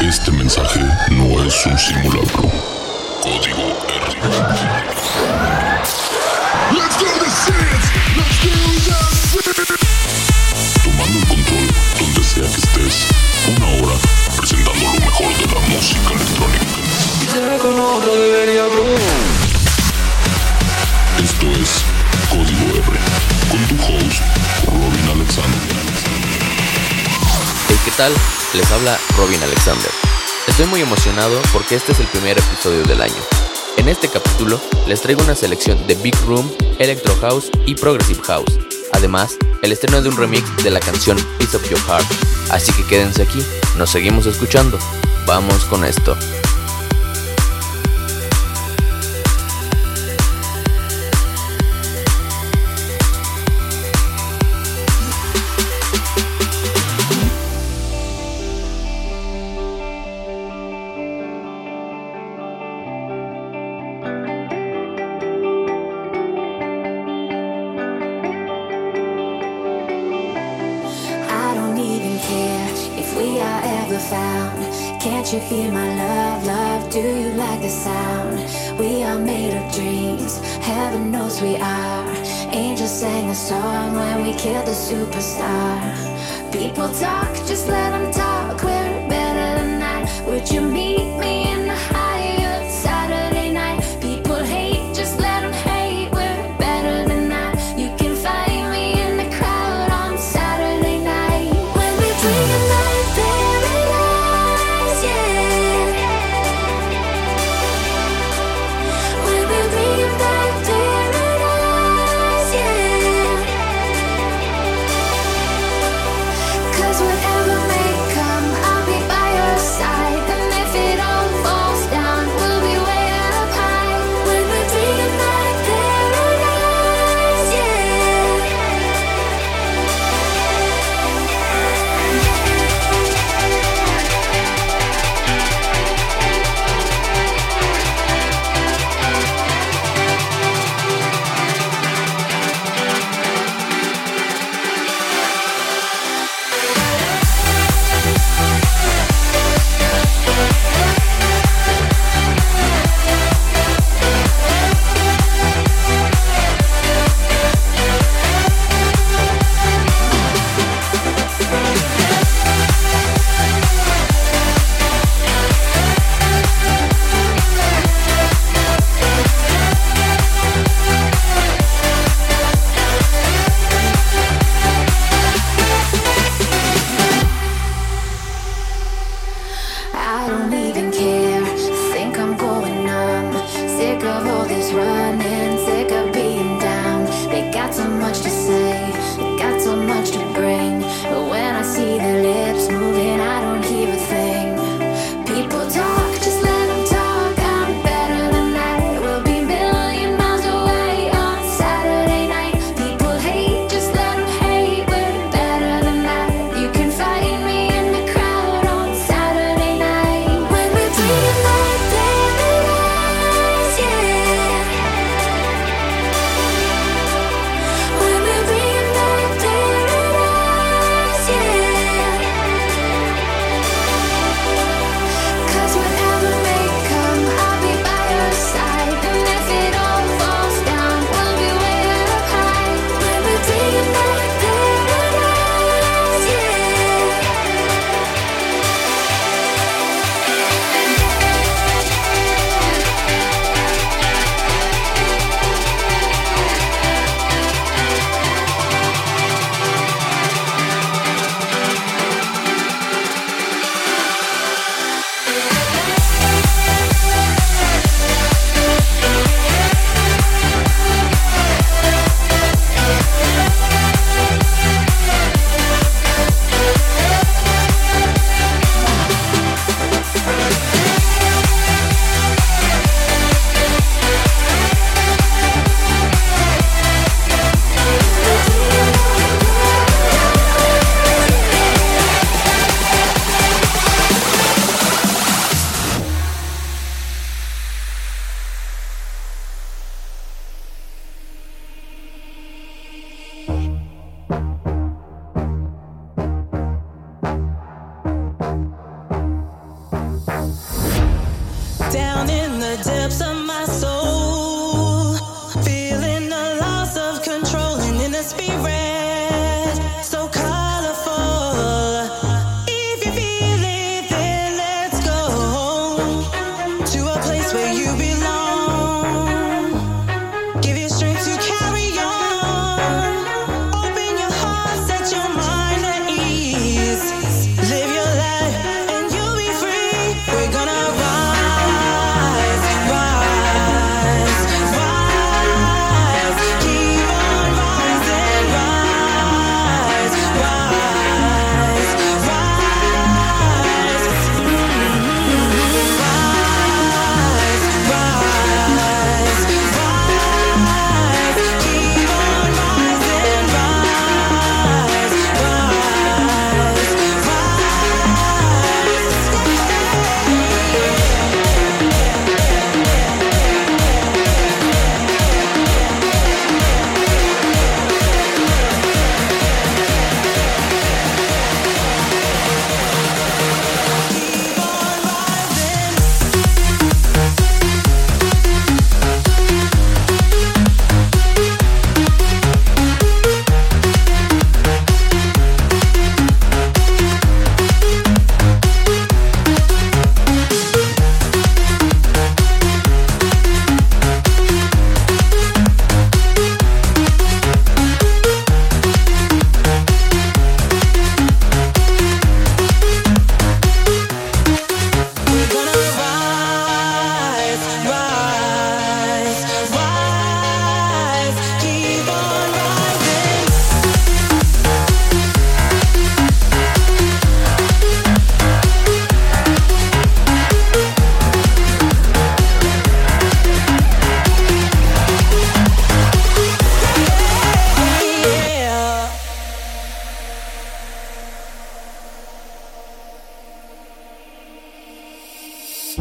Este mensaje no es un simulacro. Código R. Tomando el control donde sea que estés. Una hora presentando lo mejor de la música electrónica. Esto es Código R, con tu host, Robin Alexander. Hey, ¿qué tal? Les habla Robin Alexander. Estoy muy emocionado porque este es el primer episodio del año. En este capítulo les traigo una selección de Big Room, Electro House y Progressive House. Además, el estreno de un remix de la canción Piece of Your Heart. Así que quédense aquí, nos seguimos escuchando. Vamos con esto.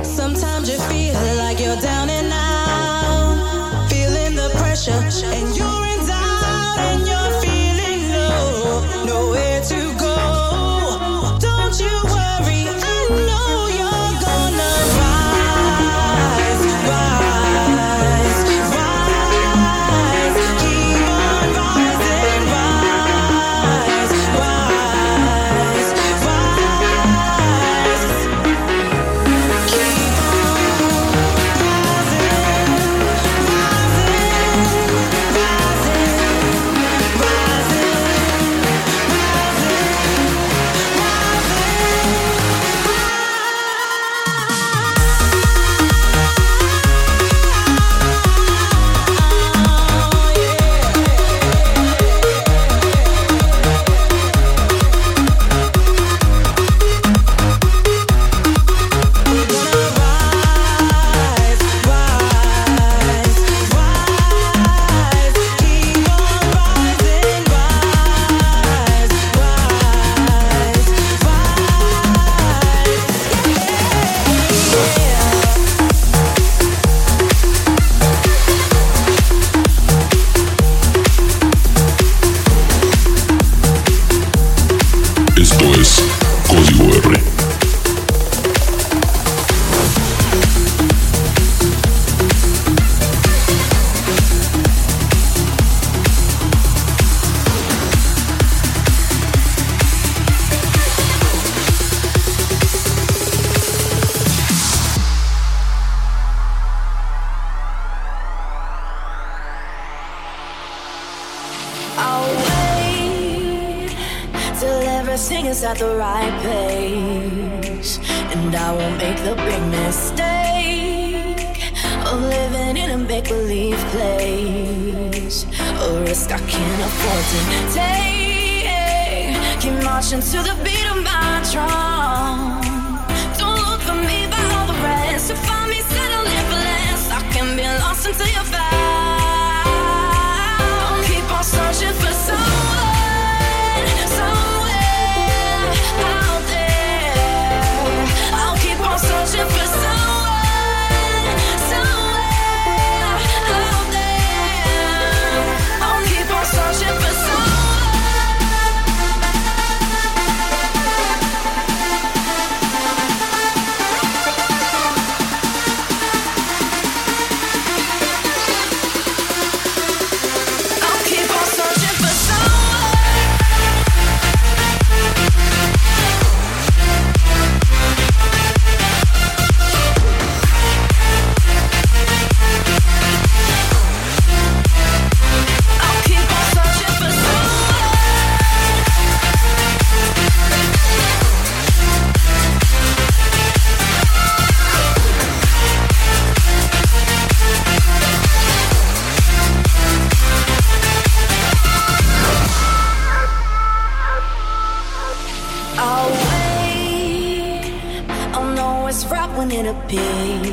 Sometimes you feel like you're down and out, feeling the pressure, and you at the right place. And I won't make the big mistake of living in a make believe place. A risk I can't afford to take. Keep marching to the beat of my drum. Don't look for me by all the rest. If find me settling for less, I can be lost until you're found.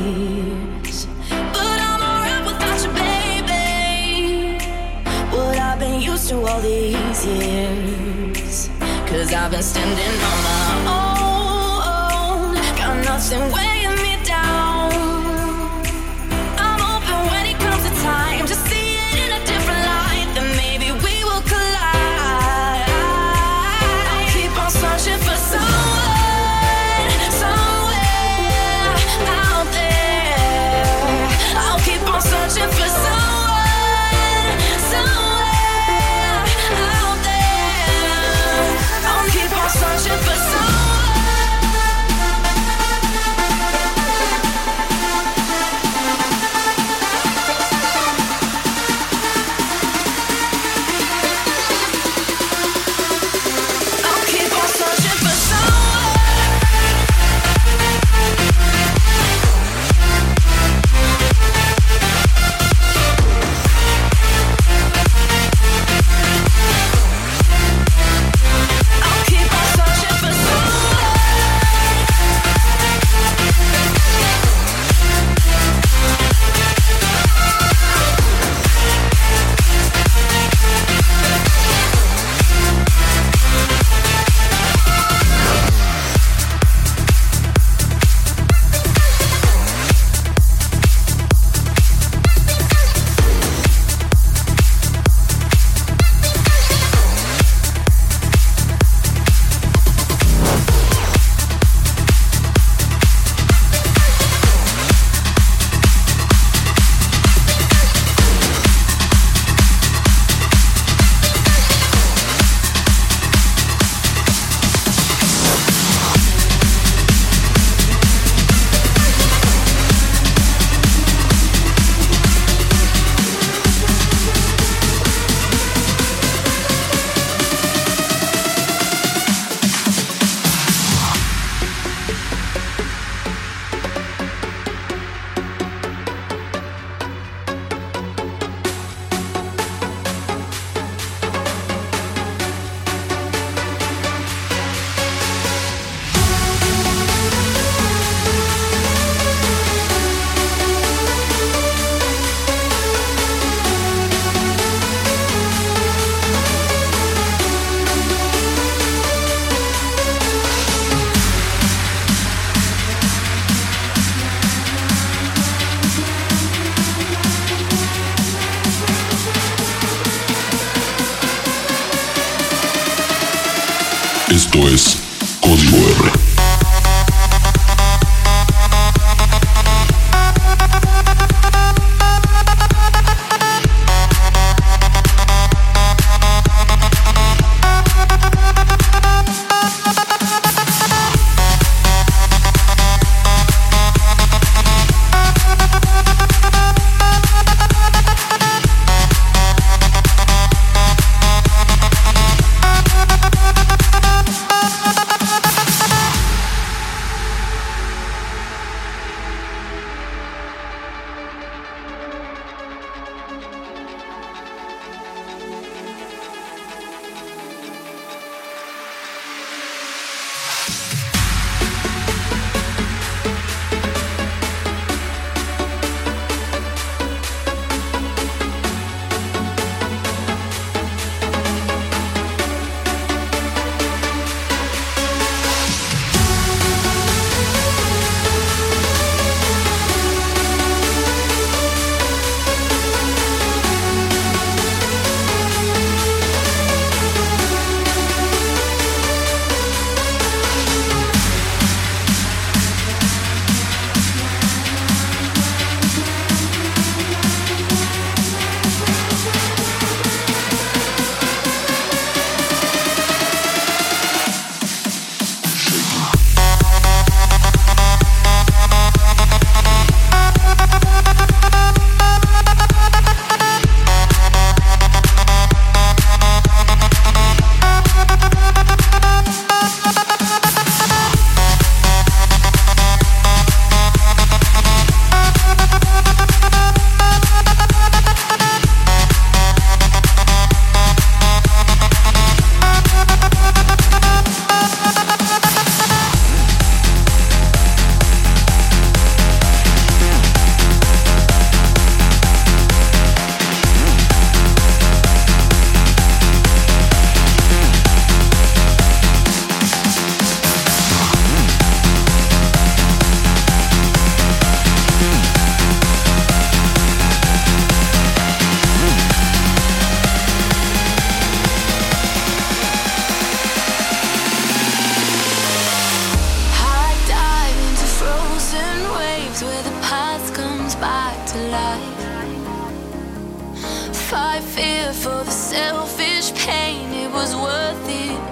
But I'm without you, baby. What I've been used to all these. Cause I've been standing on my own. Got nothing waiting.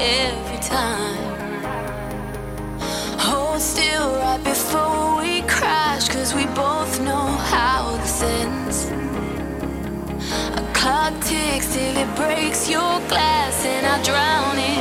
every time. Hold still right before we crash, cause we both know how this ends. A clock ticks till it breaks your glass, and I drown in.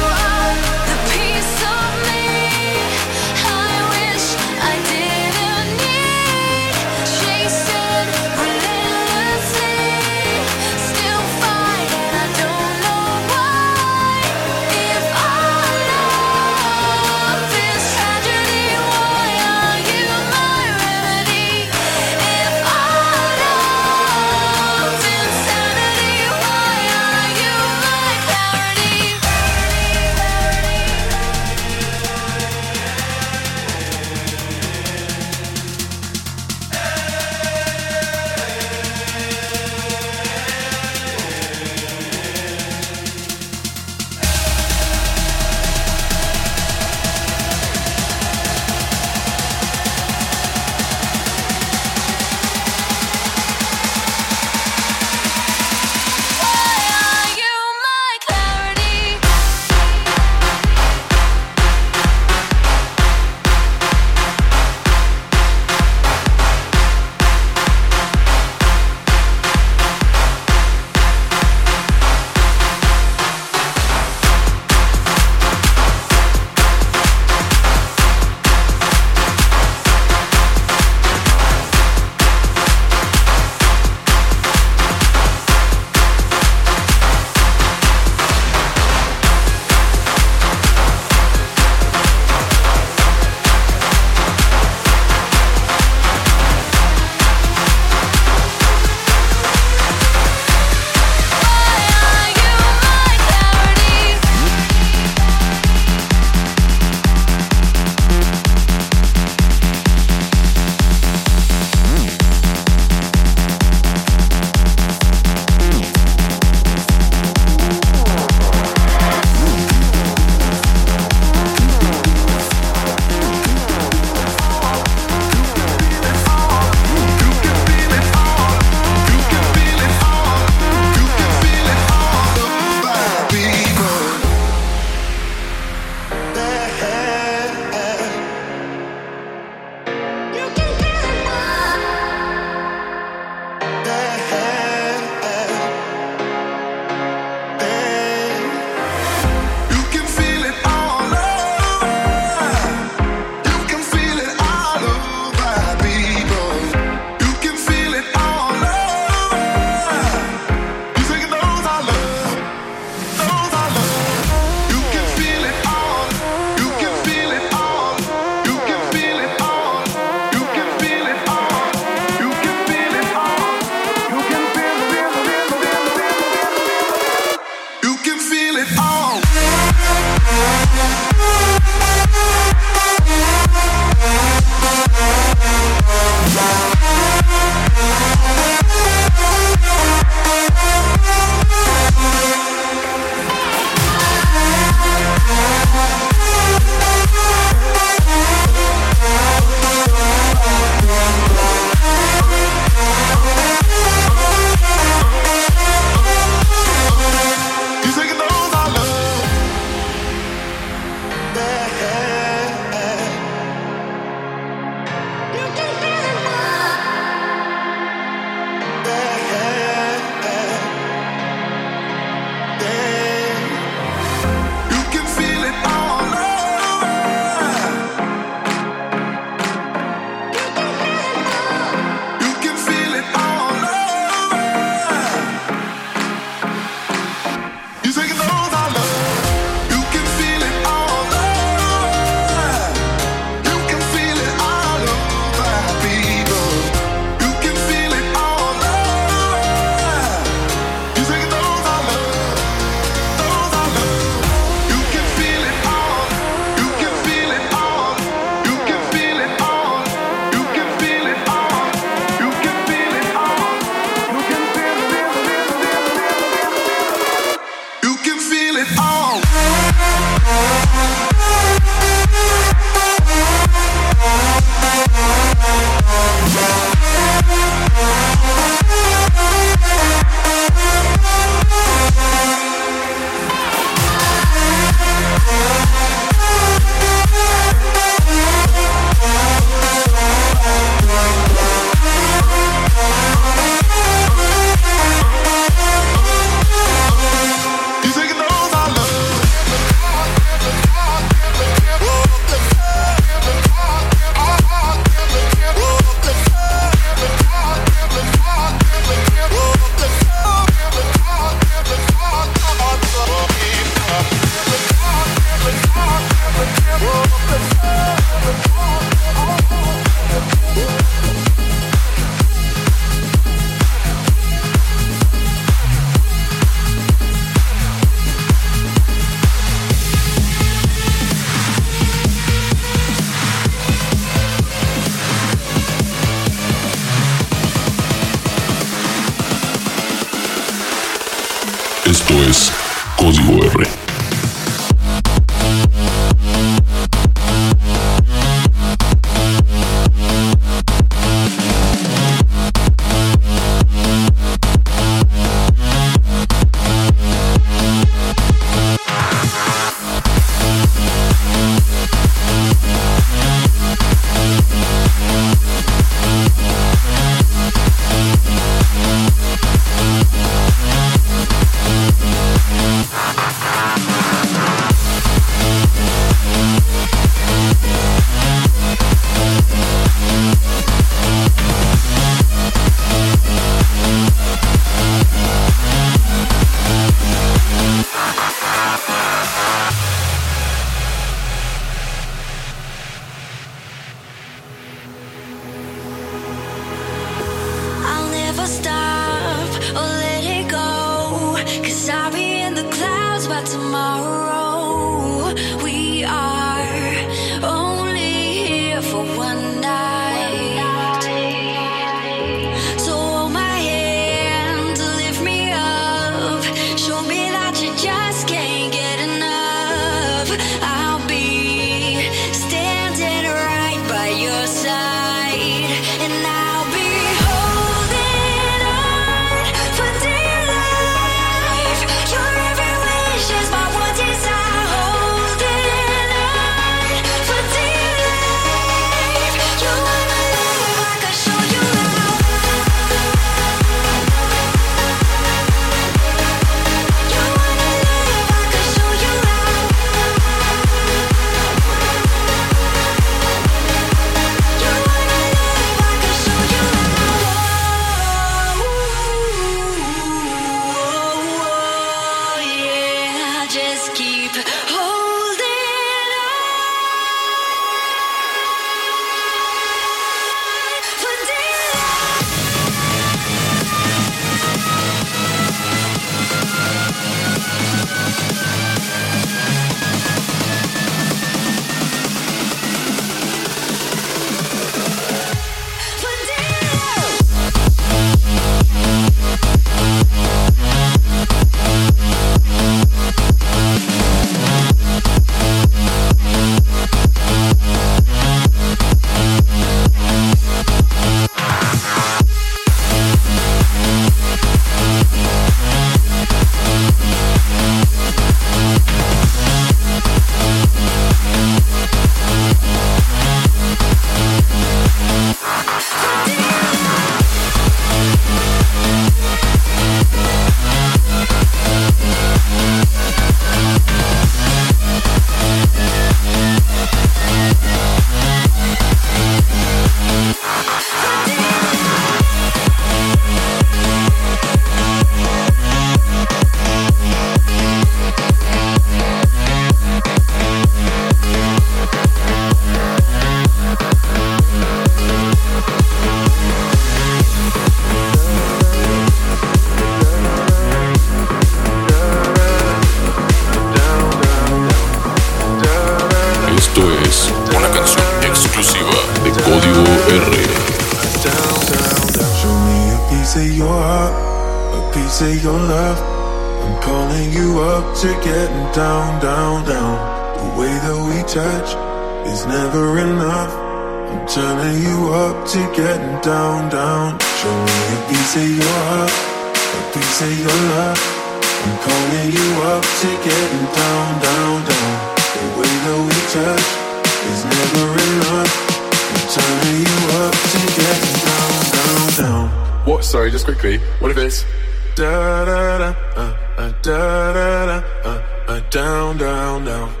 Physical, down, it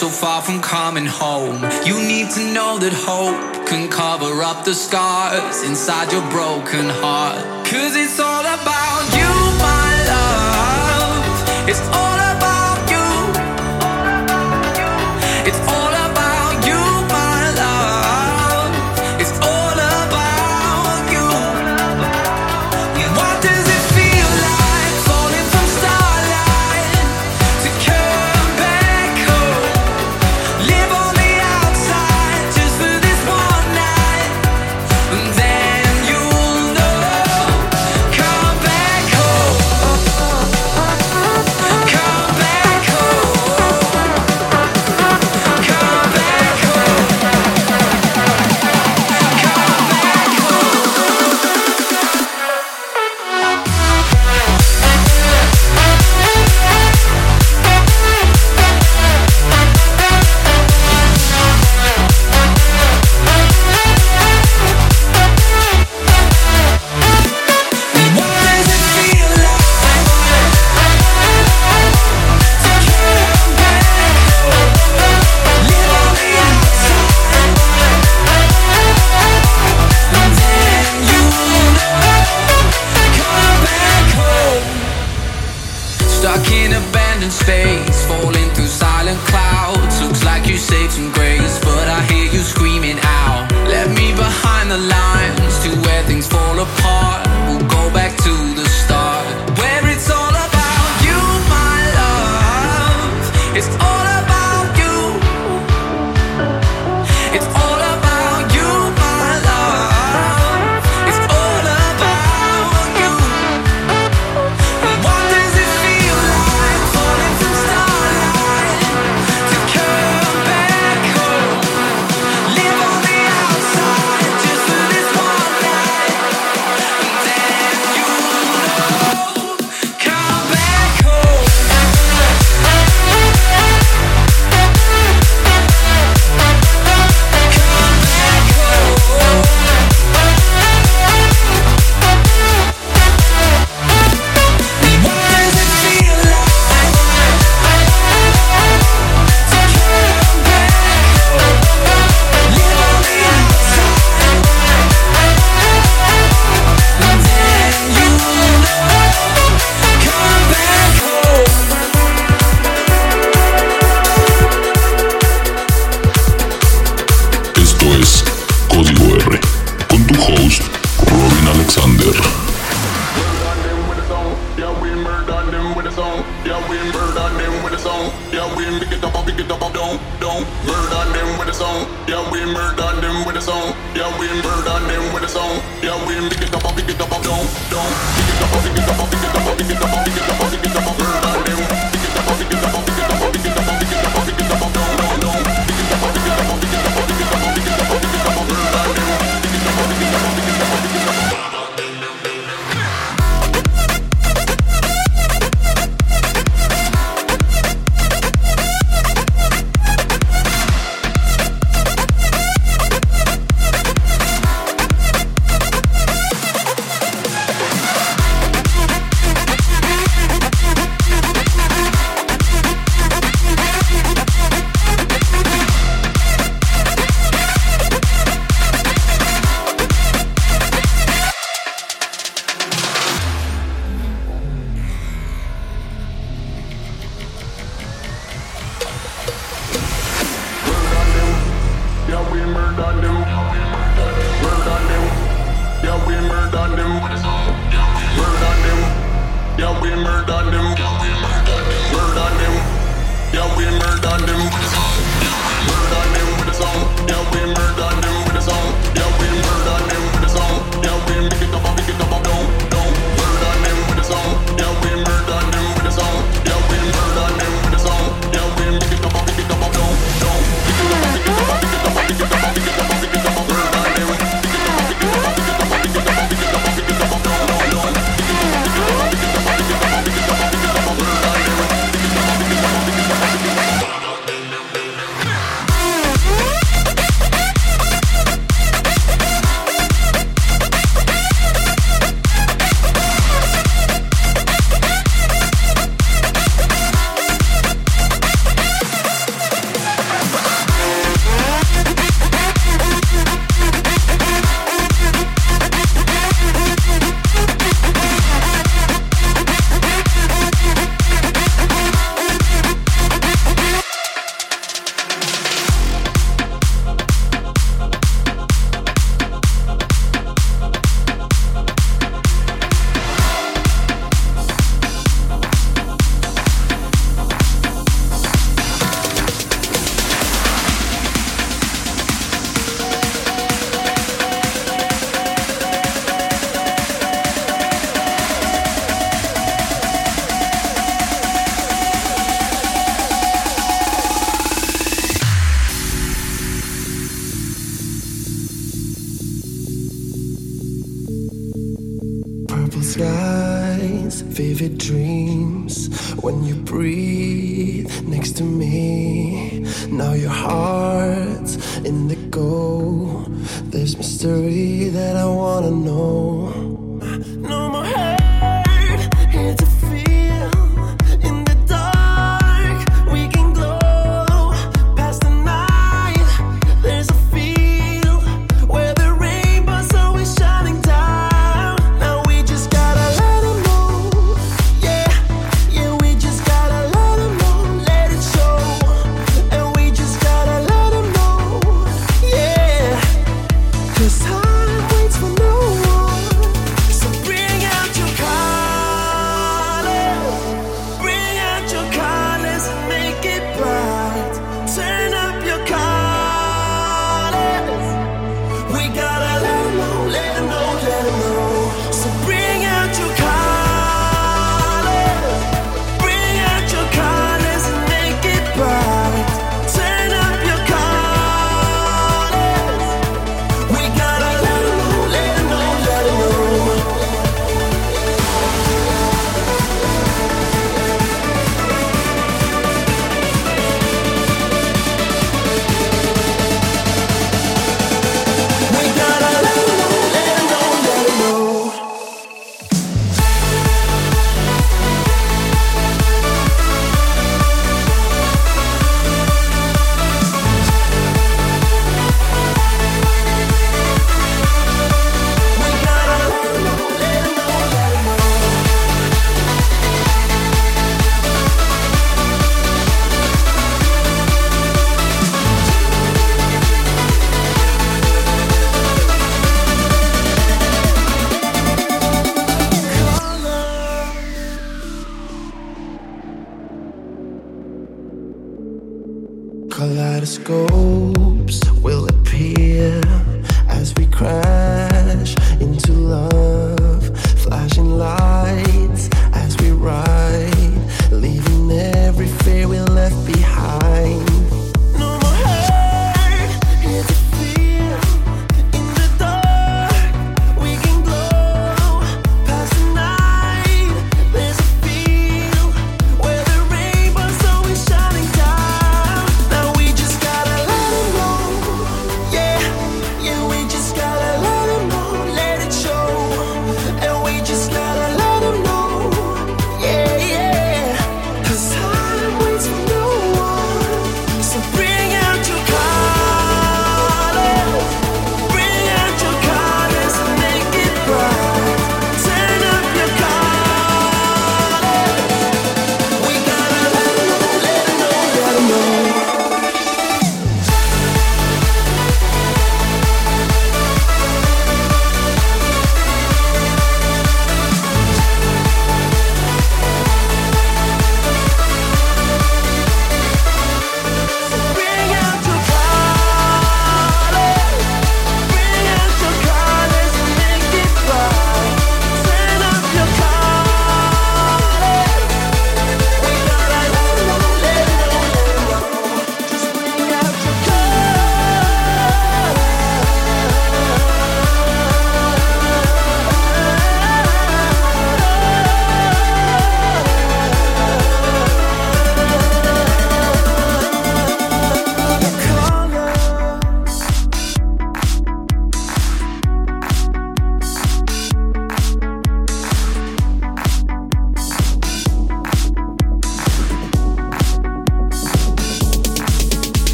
so far from coming home. You need to know that hope can cover up the scars inside your broken heart. Cause it's all about you, my love. It's all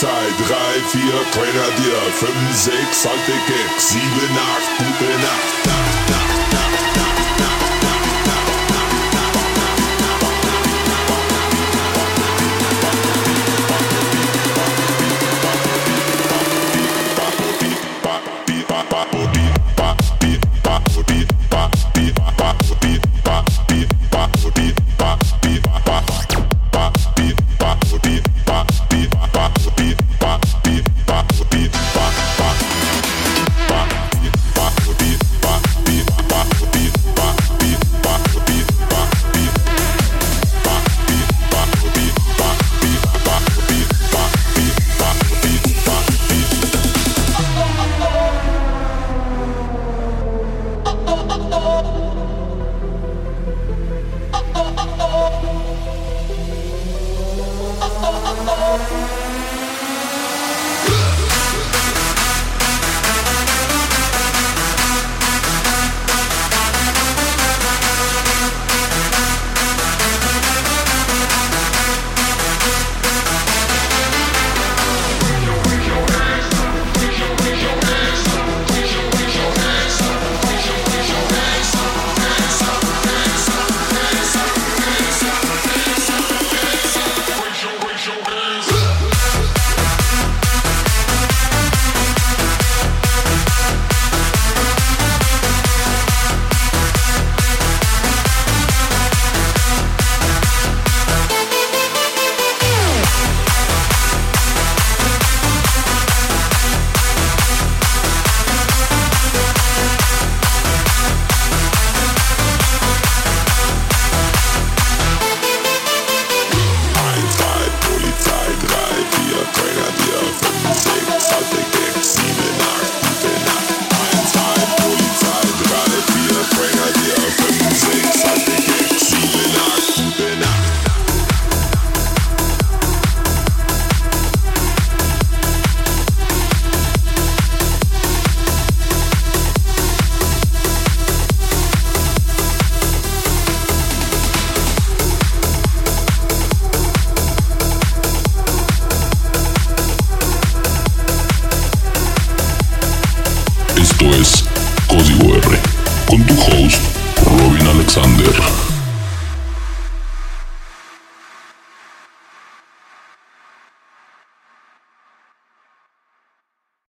Mahlzeit, 3, 4, Grenadier, 5, 6, halte Gag, 7, 8, gute Nacht.